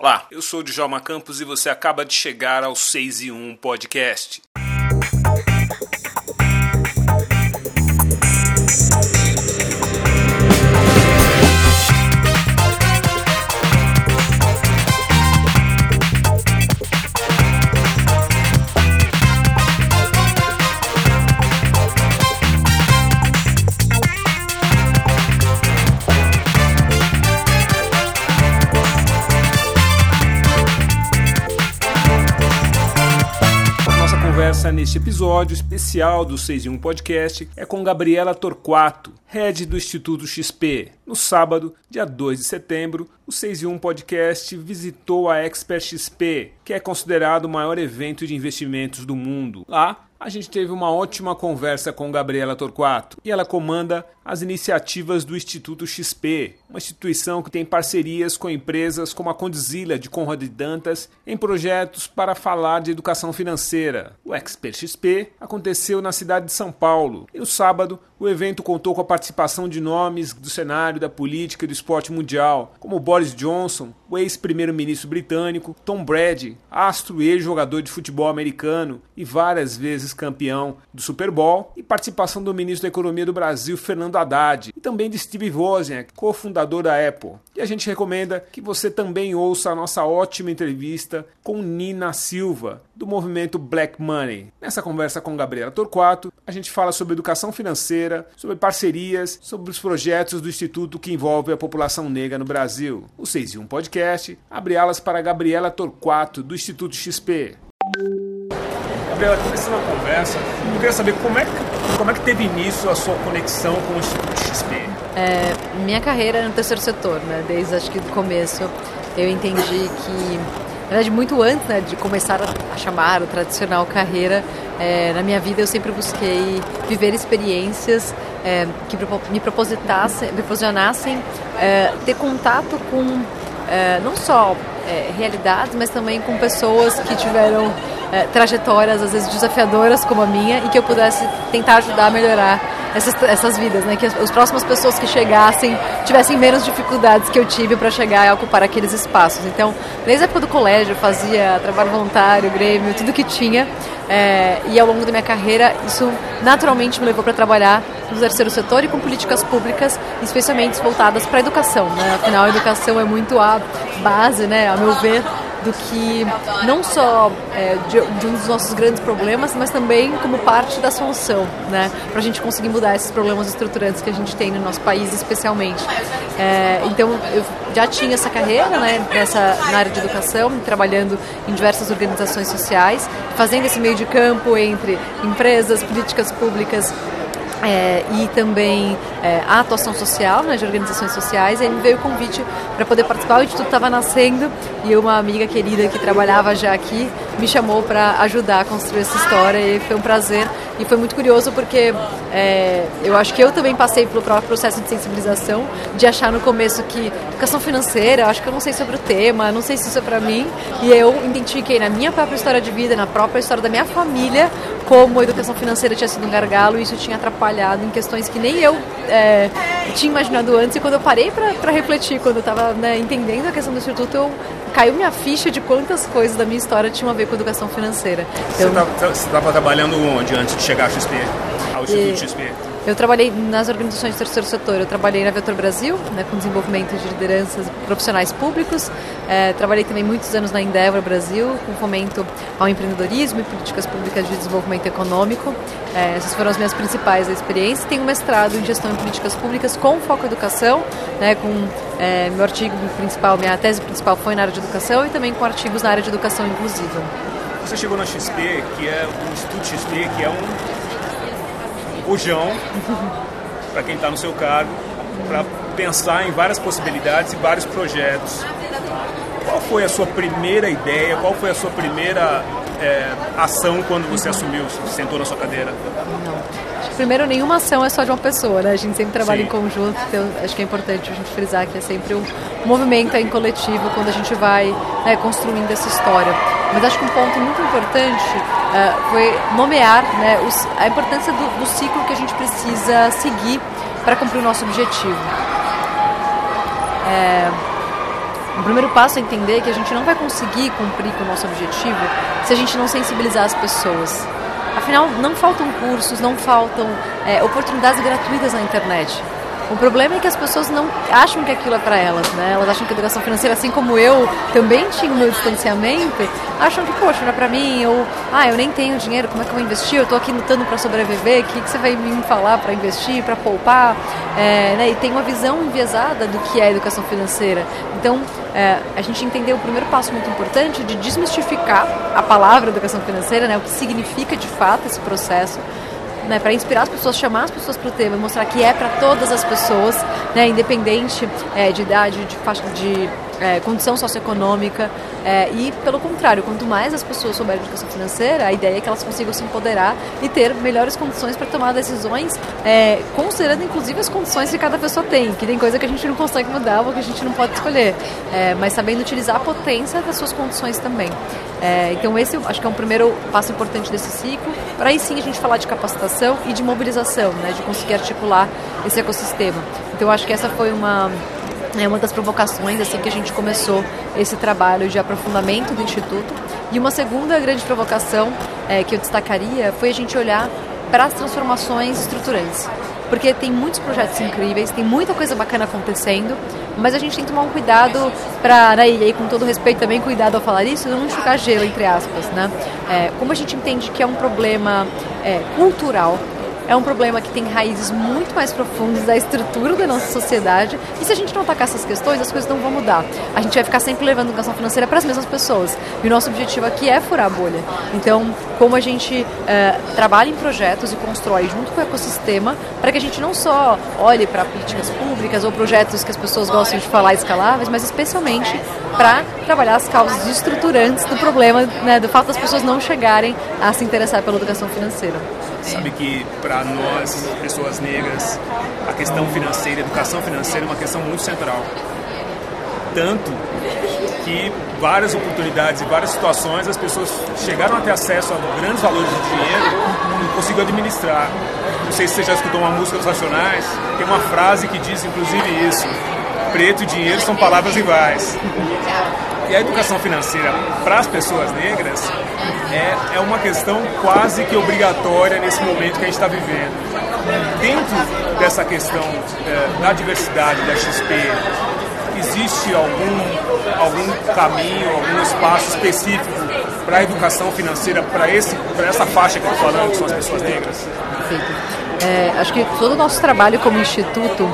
Olá, eu sou o Djalma Campos e você acaba de chegar ao 6 e 1 Podcast. Conversa neste episódio especial do 6 em 1 Podcast é com Gabriela Torquato, head do Instituto XP. No sábado, dia 2 de setembro, o 6 em 1 Podcast visitou a Expert XP, que é considerado o maior evento de investimentos do mundo. Lá, a gente teve uma ótima conversa com Gabriela Torquato e ela comanda as iniciativas do Instituto XP, uma instituição que tem parcerias com empresas como a Condzilla de Conrad Dantas em projetos para falar de educação financeira. O Expert XP aconteceu na cidade de São Paulo e no sábado o evento contou com a participação de nomes do cenário da política e do esporte mundial, como Boris Johnson, o ex-primeiro-ministro britânico, Tom Brady, astro e ex-jogador de futebol americano e várias vezes campeão do Super Bowl, e participação do ministro da Economia do Brasil, Fernando Haddad, e também de Steve Wozniak, cofundador da Apple. E a gente recomenda que você também ouça a nossa ótima entrevista com Nina Silva, do movimento Black Money. Nessa conversa com Gabriela Torquato, a gente fala sobre educação financeira, sobre parcerias, sobre os projetos do Instituto que envolve a população negra no Brasil. O 6 e 1 Podcast abre alas para Gabriela Torquato, do Instituto XP. Gabriela, começando a conversa, eu queria saber como é, que, como é que teve início a sua conexão com o Instituto XP? É, minha carreira é no terceiro setor, né? desde acho que do começo eu entendi que na verdade, muito antes né, de começar a chamar o tradicional carreira, é, na minha vida eu sempre busquei viver experiências é, que me propositassem, me proporcionassem é, ter contato com é, não só é, realidades, mas também com pessoas que tiveram é, trajetórias às vezes desafiadoras como a minha e que eu pudesse tentar ajudar a melhorar essas, essas vidas, né? Que as, as próximas pessoas que chegassem tivessem menos dificuldades que eu tive para chegar e ocupar aqueles espaços. Então, desde a época do colégio, eu fazia trabalho voluntário, grêmio, tudo que tinha. É, e ao longo da minha carreira, isso naturalmente me levou para trabalhar no terceiro setor e com políticas públicas, especialmente voltadas para a educação. Né? Afinal, a educação é muito a base, né, a meu ver, do que não só é, de, de, um dos nossos grandes problemas, mas também como parte da solução, né, para a gente conseguir mudar esses problemas estruturantes que a gente tem no nosso país, especialmente. É, então, eu já tinha essa carreira, né, nessa, na área de educação, trabalhando em diversas organizações sociais, fazendo esse meio de campo entre empresas, políticas públicas é, e também é, a atuação social, né, de organizações sociais, e aí me veio o convite para poder participar. O Instituto estava nascendo e uma amiga querida que trabalhava já aqui me chamou para ajudar a construir essa história e foi um prazer. E foi muito curioso porque é, eu acho que eu também passei pelo próprio processo de sensibilização, de achar no começo que educação financeira, acho que eu não sei sobre o tema, não sei se isso é para mim, e eu identifiquei na minha própria história de vida, na própria história da minha família, como a educação financeira tinha sido um gargalo e isso tinha atrapalhado em questões que nem eu é, tinha imaginado antes. E quando eu parei para refletir, quando eu estava né, entendendo a questão do Instituto, eu, caiu minha ficha de quantas coisas da minha história tinham a ver com educação financeira. Você estava trabalhando onde antes de chegar ao XP, ao Instituto e... XP? Eu trabalhei nas organizações do terceiro setor. Eu trabalhei na Vetor Brasil, né, com desenvolvimento de lideranças profissionais públicos. É, trabalhei também muitos anos na Endeavor Brasil, com fomento ao empreendedorismo e políticas públicas de desenvolvimento econômico. É, essas foram as minhas principais experiências. Tenho um mestrado em gestão de políticas públicas com foco em educação, né, com é, meu artigo principal, minha tese principal foi na área de educação e também com artigos na área de educação inclusiva. Você chegou na XP, que é o Instituto XP, que é um bujão para quem está no seu cargo, para pensar em várias possibilidades e vários projetos. Qual foi a sua primeira ideia? Qual foi a sua primeira é, ação quando você assumiu, sentou na sua cadeira? Não. Primeiro, nenhuma ação é só de uma pessoa, né? A gente sempre trabalha Sim. em conjunto, então acho que é importante a gente frisar que é sempre um movimento em coletivo quando a gente vai né, construindo essa história. Mas acho que um ponto muito importante uh, foi nomear né, os, a importância do, do ciclo que a gente precisa seguir para cumprir o nosso objetivo. É, O primeiro passo é entender que a gente não vai conseguir cumprir com o nosso objetivo se a gente não sensibilizar as pessoas. Afinal, não faltam cursos, não faltam é, oportunidades gratuitas na internet. O problema é que as pessoas não acham que aquilo é para elas, né? Elas acham que a educação financeira, assim como eu também tinha o meu distanciamento, acham que, poxa, não é para mim, ou, ah, eu nem tenho dinheiro, como é que eu vou investir? Eu estou aqui lutando para sobreviver, o que, que você vai me falar para investir, para poupar? É, né? E tem uma visão enviesada do que é educação financeira. Então, é, a gente entendeu o primeiro passo muito importante de desmistificar a palavra educação financeira, né? O que significa de fato esse processo né, para inspirar as pessoas, chamar as pessoas para o tema, mostrar que é para todas as pessoas, né, independente é, de idade, de, faixa, de é, condição socioeconômica. É, e, pelo contrário, quanto mais as pessoas souberem de educação financeira, a ideia é que elas consigam se empoderar e ter melhores condições para tomar decisões, é, considerando inclusive as condições que cada pessoa tem, que tem coisa que a gente não consegue mudar ou que a gente não pode escolher, é, mas sabendo utilizar a potência das suas condições também. É, então, esse acho que é um primeiro passo importante desse ciclo, para aí sim a gente falar de capacitação e de mobilização, né, de conseguir articular esse ecossistema. Então, acho que essa foi uma é uma das provocações assim que a gente começou esse trabalho de aprofundamento do instituto. E uma segunda grande provocação é, que eu destacaria foi a gente olhar para as transformações estruturantes, porque tem muitos projetos incríveis, tem muita coisa bacana acontecendo, mas a gente tem que tomar um cuidado para, né, e aí com todo respeito também cuidado ao falar isso, não enxugar gelo entre aspas, né? É, como a gente entende que é um problema é, cultural é um problema que tem raízes muito mais profundas da estrutura da nossa sociedade. E se a gente não atacar essas questões, as coisas não vão mudar. A gente vai ficar sempre levando educação financeira para as mesmas pessoas. E o nosso objetivo aqui é furar a bolha. Então, como a gente é, trabalha em projetos e constrói junto com o ecossistema, para que a gente não só olhe para políticas públicas ou projetos que as pessoas gostam de falar escaláveis, mas especialmente para trabalhar as causas estruturantes do problema, né, do fato das pessoas não chegarem a se interessar pela educação financeira. Sabe que para nós, pessoas negras, a questão financeira, a educação financeira é uma questão muito central. Tanto que várias oportunidades e várias situações as pessoas chegaram a ter acesso a grandes valores de dinheiro e não conseguiram administrar. Não sei se você já escutou uma música dos Racionais, tem uma frase que diz inclusive isso: preto e dinheiro são palavras iguais. E a educação financeira para as pessoas negras é, é uma questão quase que obrigatória nesse momento que a gente está vivendo. Dentro dessa questão é, da diversidade da XP, existe algum, algum caminho, algum espaço específico para a educação financeira para essa faixa que eu estou falando, que são as pessoas negras? Perfeito. É, acho que todo o nosso trabalho como instituto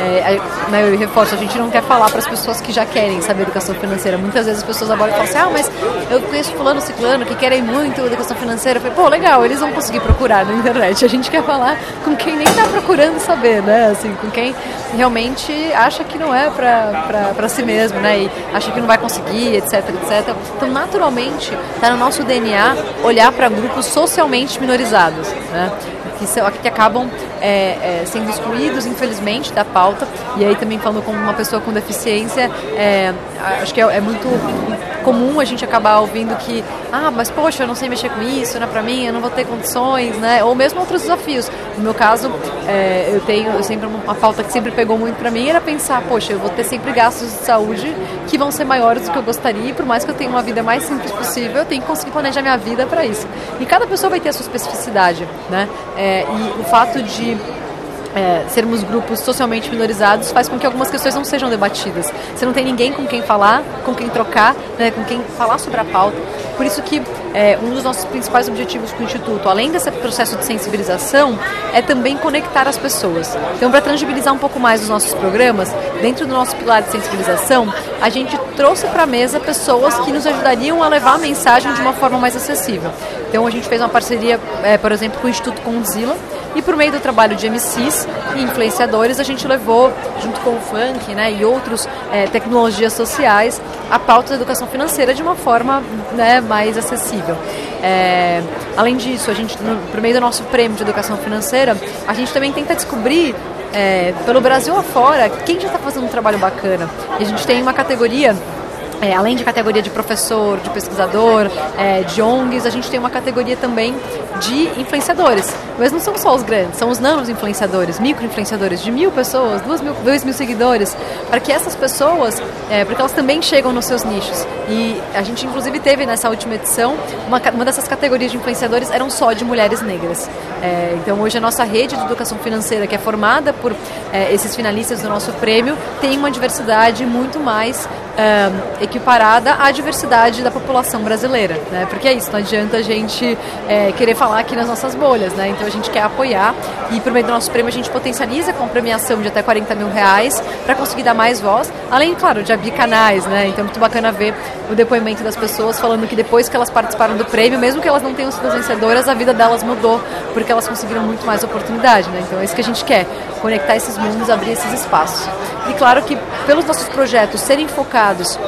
é, né, eu reforço, a gente não quer falar para as pessoas que já querem saber educação financeira. Muitas vezes as pessoas abordam e falam assim, ah, mas eu conheço fulano, ciclano, que querem muito educação financeira. Eu falei, pô, legal, eles vão conseguir procurar na internet. A gente quer falar com quem nem está procurando saber, né? Assim, com quem realmente acha que não é para si mesmo, né? E acha que não vai conseguir, etc, etc. Então, naturalmente, está no nosso DNA olhar para grupos socialmente minorizados, né? que, são, que acabam é, é, sendo excluídos, infelizmente, da pauta. E aí também falando como uma pessoa com deficiência, é, acho que é, é, muito comum a gente acabar ouvindo que, ah, mas poxa, eu não sei mexer com isso, não é para mim, eu não vou ter condições, né? Ou mesmo outros desafios. No meu caso, é, eu tenho eu sempre uma pauta que sempre pegou muito para mim era pensar, poxa, eu vou ter sempre gastos de saúde que vão ser maiores do que eu gostaria, e por mais que eu tenha uma vida mais simples possível, eu tenho que conseguir planejar minha vida para isso. E cada pessoa vai ter a sua especificidade, né? É, e o fato de é, sermos grupos socialmente minorizados faz com que algumas questões não sejam debatidas. Você não tem ninguém com quem falar, com quem trocar, né, com quem falar sobre a pauta. Por isso que é, um dos nossos principais objetivos com o Instituto, além desse processo de sensibilização, é também conectar as pessoas. Então, para tangibilizar um pouco mais os nossos programas, dentro do nosso pilar de sensibilização, a gente trouxe para a mesa pessoas que nos ajudariam a levar a mensagem de uma forma mais acessível. Então, a gente fez uma parceria, é, por exemplo, com o Instituto Condzilla, e por meio do trabalho de MCs e influenciadores, a gente levou, junto com o funk né, e outras é, tecnologias sociais, a pauta da educação financeira de uma forma né, mais acessível. É, além disso, a gente, no, por meio do nosso prêmio de educação financeira, a gente também tenta descobrir é, pelo Brasil afora quem já está fazendo um trabalho bacana. E a gente tem uma categoria é, além de categoria de professor, de pesquisador, é, de ONGs, a gente tem uma categoria também de influenciadores. Mas não são só os grandes, são os nanos influenciadores, micro influenciadores de mil pessoas, duas mil, dois mil seguidores, para que essas pessoas, é, porque elas também chegam nos seus nichos. E a gente inclusive teve nessa última edição uma, uma dessas categorias de influenciadores eram só de mulheres negras. É, então hoje a nossa rede de educação financeira, que é formada por é, esses finalistas do nosso prêmio, tem uma diversidade muito mais é, equiparada à diversidade da população brasileira, né? Porque é isso, não adianta a gente é, querer falar aqui nas nossas bolhas, né? Então a gente quer apoiar e por meio do nosso prêmio a gente potencializa com premiação de até 40 mil reais para conseguir dar mais voz, além, claro, de abrir canais, né? Então é muito bacana ver o depoimento das pessoas falando que depois que elas participaram do prêmio, mesmo que elas não tenham sido vencedoras, a vida delas mudou porque elas conseguiram muito mais oportunidade, né? Então é isso que a gente quer, conectar esses mundos, abrir esses espaços. E claro que pelos nossos projetos serem focados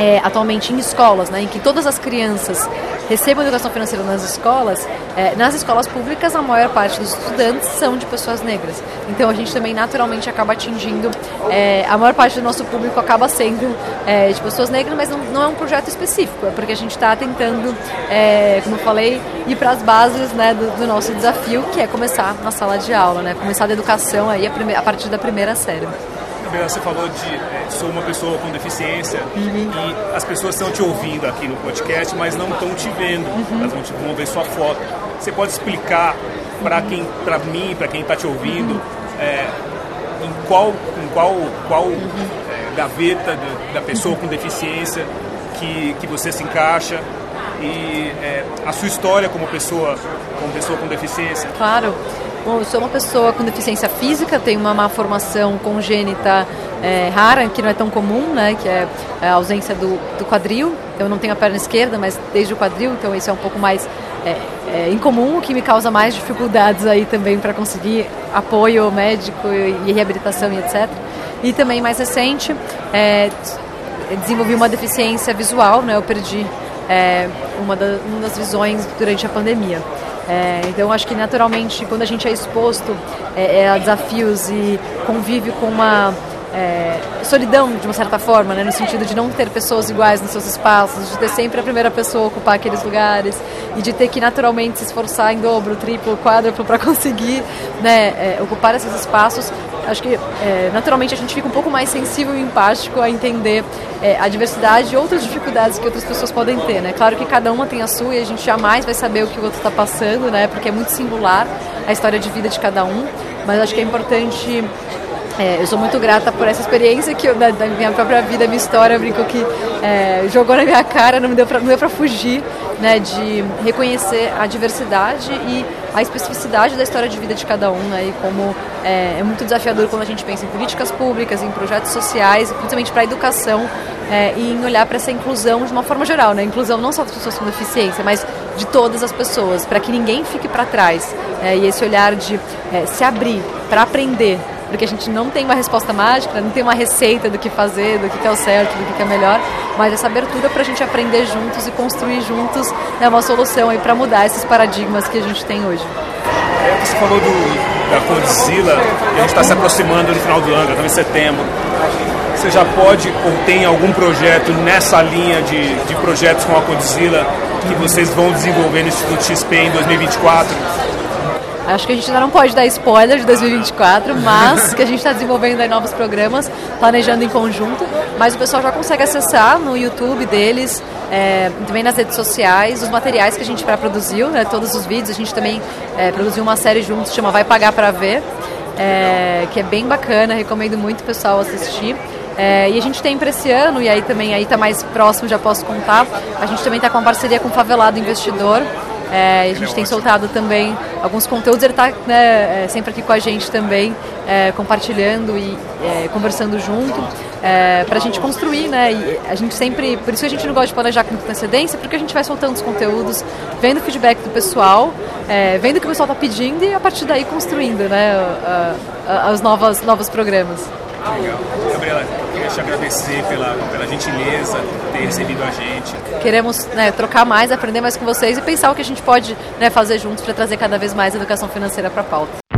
é, atualmente em escolas, né, em que todas as crianças recebam educação financeira nas escolas, é, nas escolas públicas a maior parte dos estudantes são de pessoas negras. Então a gente também naturalmente acaba atingindo, é, a maior parte do nosso público acaba sendo é, de pessoas negras, mas não, não, é um projeto específico, é porque a gente está tentando, é, como eu falei, ir para as bases né, do, do, nosso desafio, que é começar na sala de aula, né, começar a educação aí a, a partir da primeira série. Você falou de é, sou uma pessoa com deficiência uhum. e as pessoas estão te ouvindo aqui no podcast, mas não estão te vendo. Uhum. Elas vão, te, vão ver sua foto. Você pode explicar para quem, para mim, para quem está te ouvindo, é, em qual, em qual, qual é, gaveta de, da pessoa com deficiência que, que você se encaixa e a sua história como pessoa, como pessoa com deficiência? Claro. Bom, eu sou uma pessoa com deficiência física, tenho uma má formação congênita é, rara, que não é tão comum, né, que é a ausência do, do quadril. Eu não tenho a perna esquerda, mas desde o quadril, então isso é um pouco mais é, é, incomum, o que me causa mais dificuldades aí também para conseguir apoio médico e, reabilitação e etc. E também mais recente, é, desenvolvi uma deficiência visual, né, eu perdi é, uma, da, uma das visões durante a pandemia. É, então, acho que naturalmente, quando a gente é exposto é, é, a desafios e convive com uma é, solidão, de uma certa forma, né? no sentido de não ter pessoas iguais nos seus espaços, de ter sempre a primeira pessoa ocupar aqueles lugares e de ter que naturalmente se esforçar em dobro, triplo, quádruplo para conseguir né, é, ocupar esses espaços, acho que é, naturalmente a gente fica um pouco mais sensível e empático a entender é, a diversidade e outras dificuldades que outras pessoas podem ter, né? Claro que cada uma tem a sua e a gente jamais vai saber o que o outro está passando, né? Porque é muito singular a história de vida de cada um, mas acho que é importante é, eu sou muito grata por essa experiência que eu, da, da, minha própria vida, minha história, eu brinco que é, jogou na minha cara, não me deu para fugir, né, de reconhecer a diversidade e a especificidade da história de vida de cada um, né, e como é, é muito desafiador quando a gente pensa em políticas públicas, em projetos sociais, principalmente para a educação, é, e em olhar para essa inclusão de uma forma geral, né, inclusão não só das pessoas com deficiência, mas de todas as pessoas, para que ninguém fique para trás, é, e esse olhar de é, se abrir para aprender, porque a gente não tem uma resposta mágica, não tem uma receita do que fazer, do que é o certo, do que é melhor, mas essa abertura para a gente aprender juntos e construir juntos né, uma solução aí para mudar esses paradigmas que a gente tem hoje. É, você falou do, da Condzilla, e a gente está se aproximando no final do ano, estamos em setembro. Você já pode ou tem algum projeto nessa linha de, de projetos com a Condzilla que vocês vão desenvolver no Instituto XP em 2024? Acho que a gente ainda não pode dar spoiler de 2024, mas que a gente está desenvolvendo aí novos programas, planejando em conjunto. Mas o pessoal já consegue acessar no YouTube deles, é, também nas redes sociais, os materiais que a gente pré-produziu, né, todos os vídeos. A gente também é, produziu uma série juntos, chama Vai Pagar Para Ver, é, que é bem bacana, recomendo muito o pessoal assistir. É, e a gente tem para esse ano, e aí também aí está mais próximo, já posso contar, a gente também está com uma parceria com o Favelado Investidor, é, a gente tem soltado também alguns conteúdos, ele está né, é, sempre aqui com a gente também, é, compartilhando e é, conversando junto, é, para a gente construir, né? E a gente sempre, por isso que a gente não gosta de planejar com antecedência, porque a gente vai soltando os conteúdos, vendo o feedback do pessoal, é, vendo o que o pessoal está pedindo e a partir daí construindo, né? os novos, novos programas. Legal. Gabriela, te agradecer pela, pela gentileza, ter recebido a gente. Queremos né, trocar mais, aprender mais com vocês e pensar o que a gente pode né, fazer juntos para trazer cada vez mais educação financeira para a pauta.